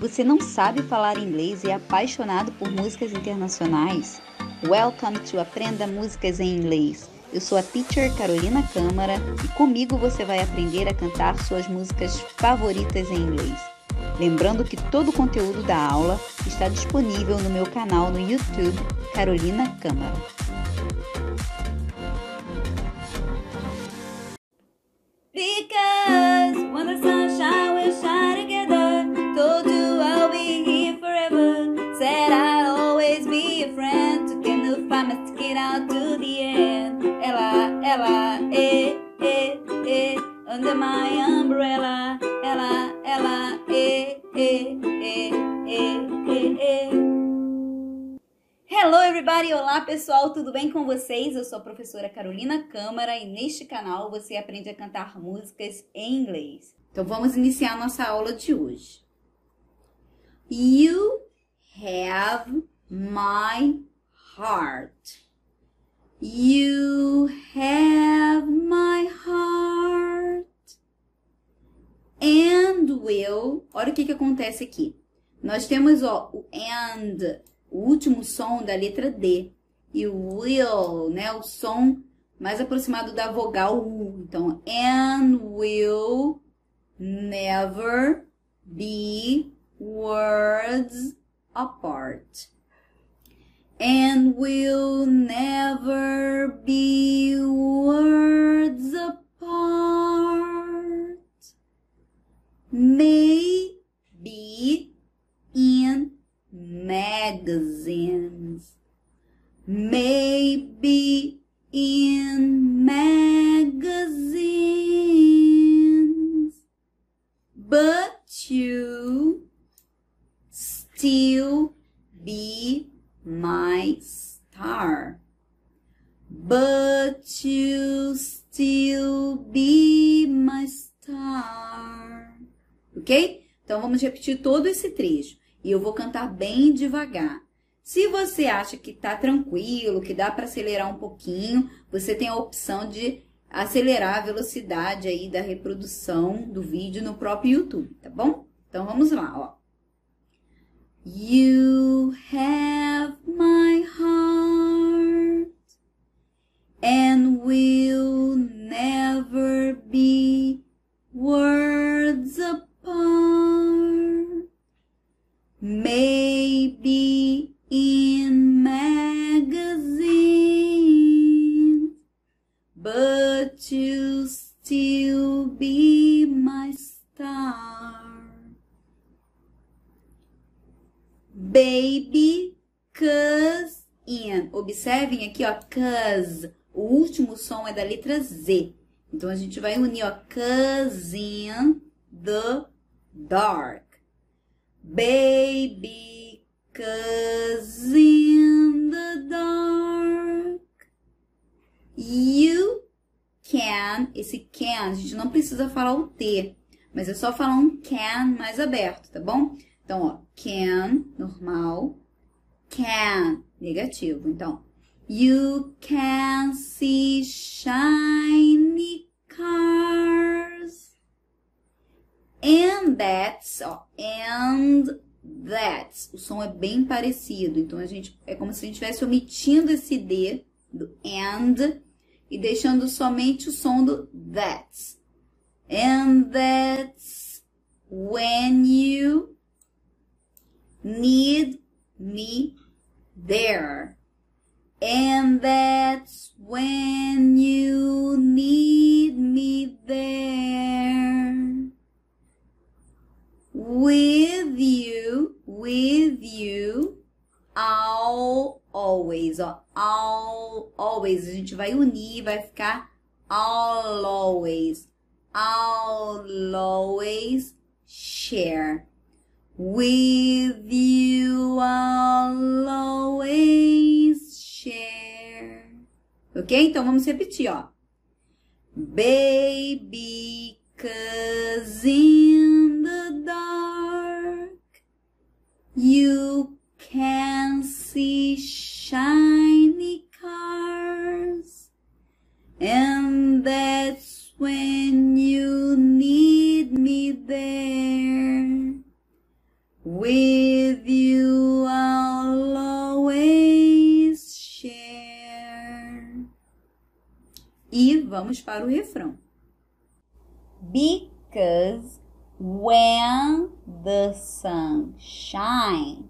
Você não sabe falar inglês e é apaixonado por músicas internacionais? Welcome to Aprenda Músicas em Inglês. Eu sou a teacher Carolina Câmara e comigo você vai aprender a cantar suas músicas favoritas em inglês. Lembrando que todo o conteúdo da aula está disponível no meu canal no YouTube Carolina Câmara. To the end. Ella, eh, eh, eh, under my umbrella. Ella, Ella, eh, eh, eh, eh, eh, eh. Hello everybody! Olá pessoal, tudo bem com vocês? Eu sou a professora Carolina Câmara e neste canal você aprende a cantar músicas em inglês. Então vamos iniciar nossa aula de hoje. You have my heart. You have my heart. And will. Olha o que, que acontece aqui. Nós temos ó, o and o último som da letra D. E o will, né, o som mais aproximado da vogal U. Então, and will never be words apart. And will never be you still be my star. Ok? Então vamos repetir todo esse trecho e eu vou cantar bem devagar. Se você acha que tá tranquilo, que dá para acelerar um pouquinho, você tem a opção de acelerar a velocidade aí da reprodução do vídeo no próprio YouTube, tá bom? Então vamos lá, ó. You have my heart and will never be words apart. Maybe in magazines, but you'll still be my star. Baby, cause in. Observem aqui, ó, cause. O último som é da letra Z. Então, a gente vai unir, ó, cause in the dark. Baby, cause in the dark. You can. Esse can, a gente não precisa falar o T, mas é só falar um can mais aberto, tá bom? Então, ó, can, normal. Can, negativo. Então, you can see shiny cars. And that's, ó, and that's. O som é bem parecido. Então, a gente, é como se a gente estivesse omitindo esse D do and e deixando somente o som do that's. And that's when you need me there. And that's when you need me there. With you, with you, I'll always, ó, I'll always. A gente vai unir, vai ficar I'll always, I'll always share. With you I'll always. Ok? Então vamos repetir, ó. Baby, cause in the dark you can see vamos para o refrão. Because when the sun shine,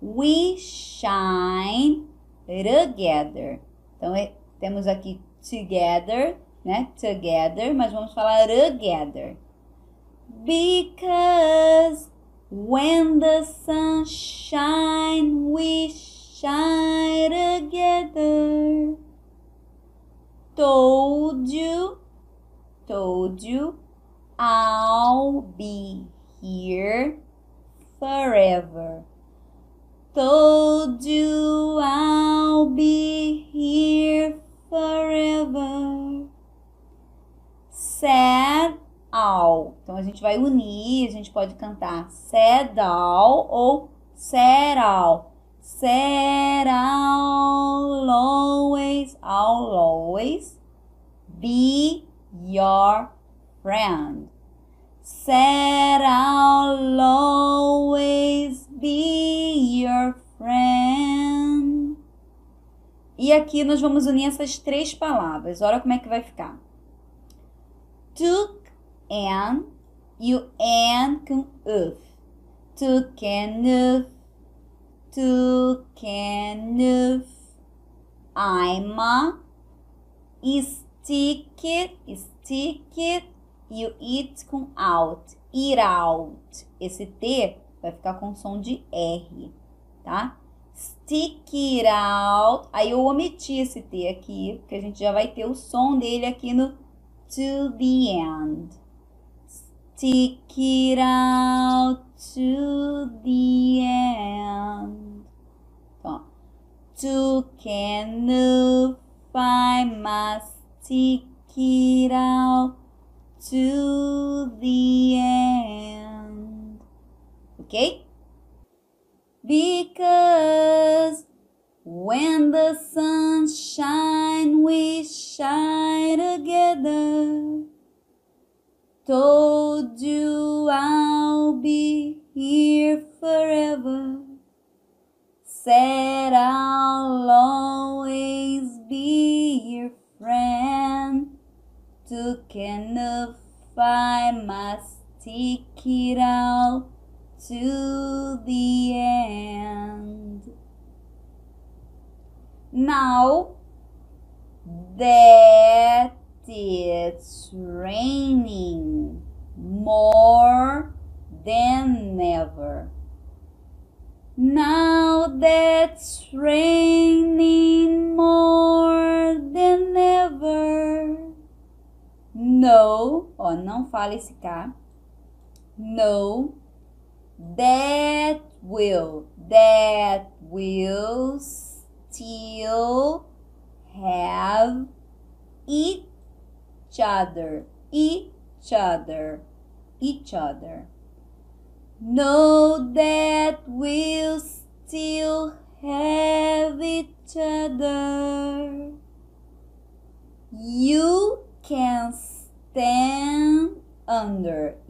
we shine together. Então, é, temos aqui together, né? Together, mas vamos falar together. Because when the sun shine, we shine together. Told you, told you, I'll be here forever. Told you I'll be here forever. Said all. Então a gente vai unir, a gente pode cantar said all ou said all. Said I'll always, I'll always be your friend. Said I'll always be your friend. E aqui nós vamos unir essas três palavras. Olha como é que vai ficar. Took and o and com uf. Took and uf. Took and uf. I'm a stick it, stick it e o it com out. Eat out. Esse T vai ficar com som de R, tá? Stick it out. Aí eu omiti esse T aqui, porque a gente já vai ter o som dele aqui no to the end. Stick it out to the end. To can I must stick it out to the end. Okay? Because when the sun shine, we shine together. Told you I'll be here forever. Said I'll always be your friend. Took enough, I must stick it out to the end. Now that it's raining more than ever. Now that's raining more than ever. No, ó, não fala esse K. No, that will, that will still have each other, each other, each other. No, that we'll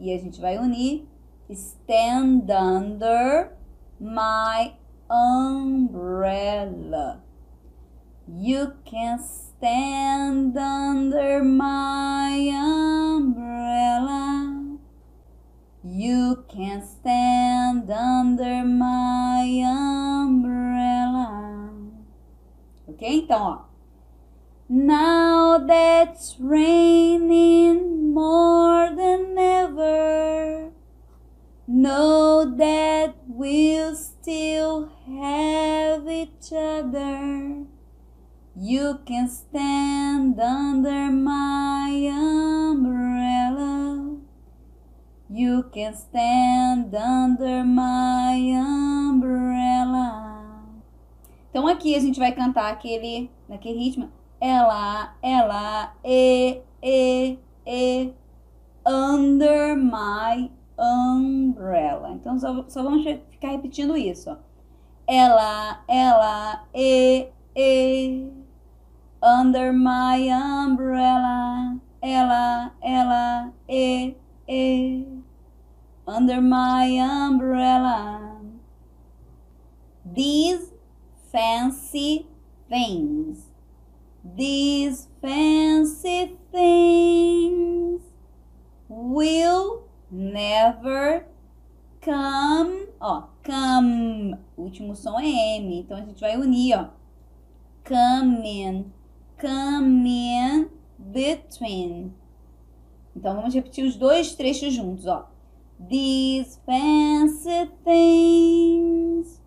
E a gente vai unir stand under my umbrella. You can stand under my umbrella. You can stand under my umbrella. Ok? Então, ó. Now that's raining more than ever. Know that we'll still have each other. You can stand under my umbrella. You can stand under my umbrella. Então aqui a gente vai cantar aquele naquele ritmo. Ela, ela, e, e, e, under my umbrella. Então só, só vamos ficar repetindo isso. Ela, ela, e, e, under my umbrella. Ela, ela, e, e, under my umbrella. These fancy things, these fancy things will never come. Ó, come. O último som é M, então a gente vai unir, ó. Come in, come in between. Então vamos repetir os dois trechos juntos, ó. These fancy things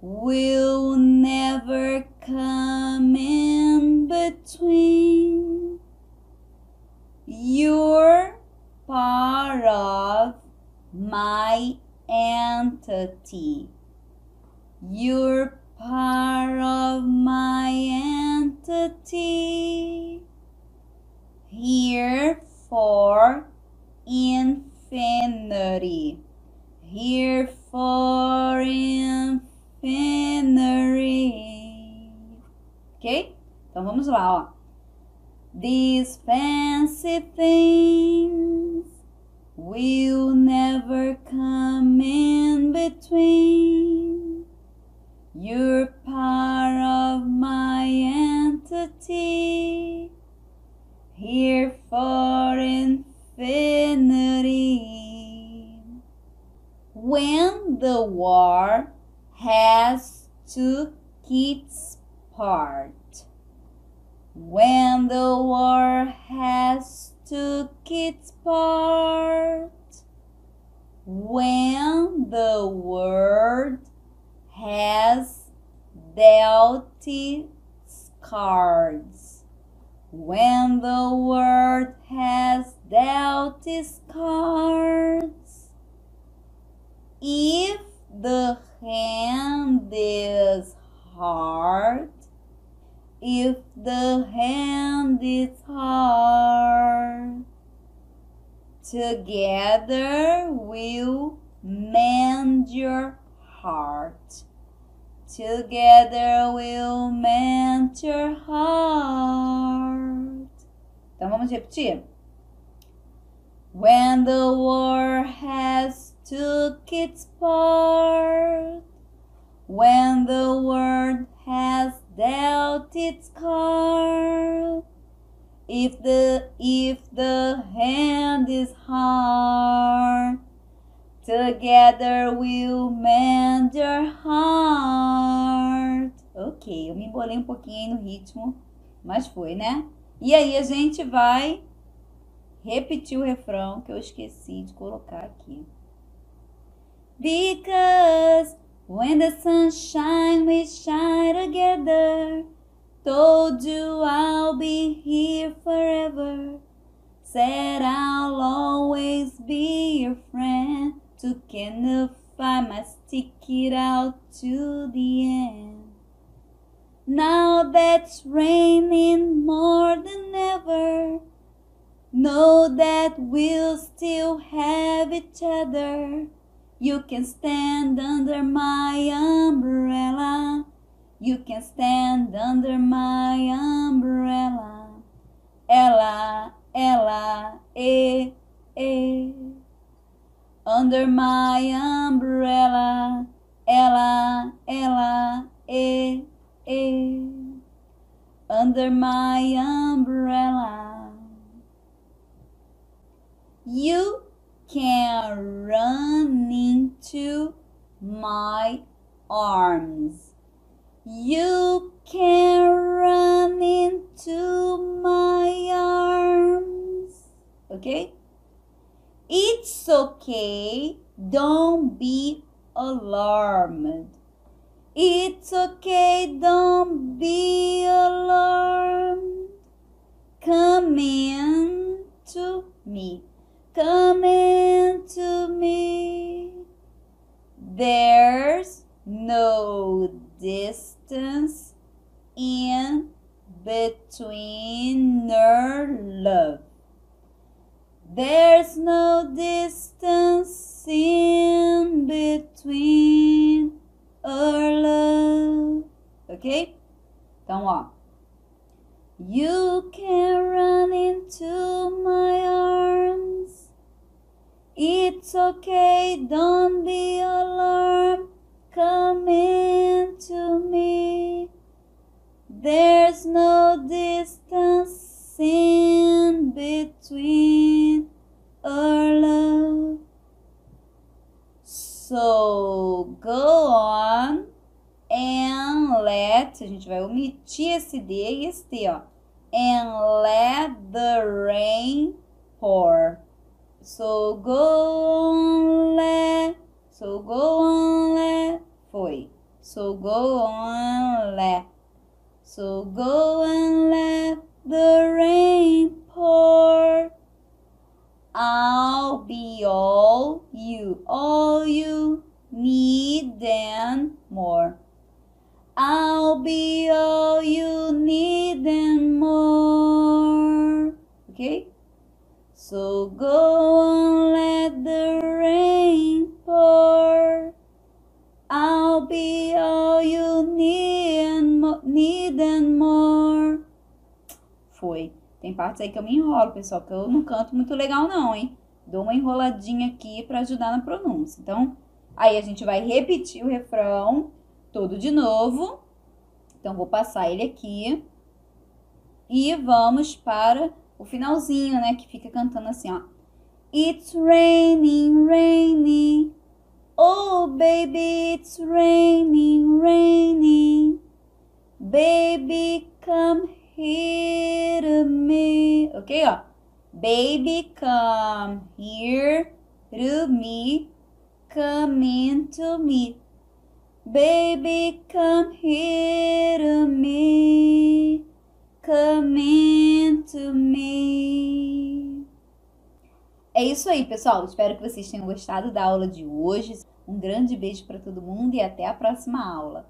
will never come in between. You're part of my entity. You're part of my entity. Here for infinity. Here for infinity. Ok? Então vamos lá, ó. These fancy things will never the world has dealt its cards, when the world has dealt its cards, if the hand is hard, if the hand is hard. Together we'll mend your heart. Together we'll mend your heart. Então vamos repetir. When the war has took its part, when the world has dealt its card. If the if the hand is hard, together we'll mend your heart. Ok, eu me embolei um pouquinho no ritmo, mas foi, né? E aí a gente vai repetir o refrão que eu esqueci de colocar aqui. Because when the sun shines, we shine together. Told you I'll be here forever. Said I'll always be your friend. To I must stick it out to the end. Now that's raining more than ever. Know that we'll still have each other. You can stand under my umbrella. You can stand under my umbrella. Ella, Ella, eh, eh. Under my umbrella. Ela, ela, eh, eh. Under my umbrella. You can run into my arms. You can run into my arms. Okay? It's okay. Don't be alarmed. It's okay. Don't be alarmed. Come in It's okay, don't be alarmed. Come in to me. There's no distance in between our love. So go on and let. A gente vai omitir esse D e esse T, ó. And let the rain pour. So go on, let. So go on, let. Foi. So go on, let. So go and let the rain pour. I'll be all you, all you need and more. I'll be all you need and more. So go and let the rain pour. I'll be all you need and, mo need and more. Foi. Tem partes aí que eu me enrolo, pessoal, que eu não canto muito legal não, hein? Dou uma enroladinha aqui para ajudar na pronúncia. Então, aí a gente vai repetir o refrão todo de novo. Então, vou passar ele aqui. E vamos para o finalzinho, né? Que fica cantando assim, ó. It's raining, raining. Oh, baby, it's raining, raining. Baby, come here to me. Ok, ó. Baby, come here to me. Come into me. Baby, come here to me. Come into me. É isso aí, pessoal. Espero que vocês tenham gostado da aula de hoje. Um grande beijo para todo mundo e até a próxima aula.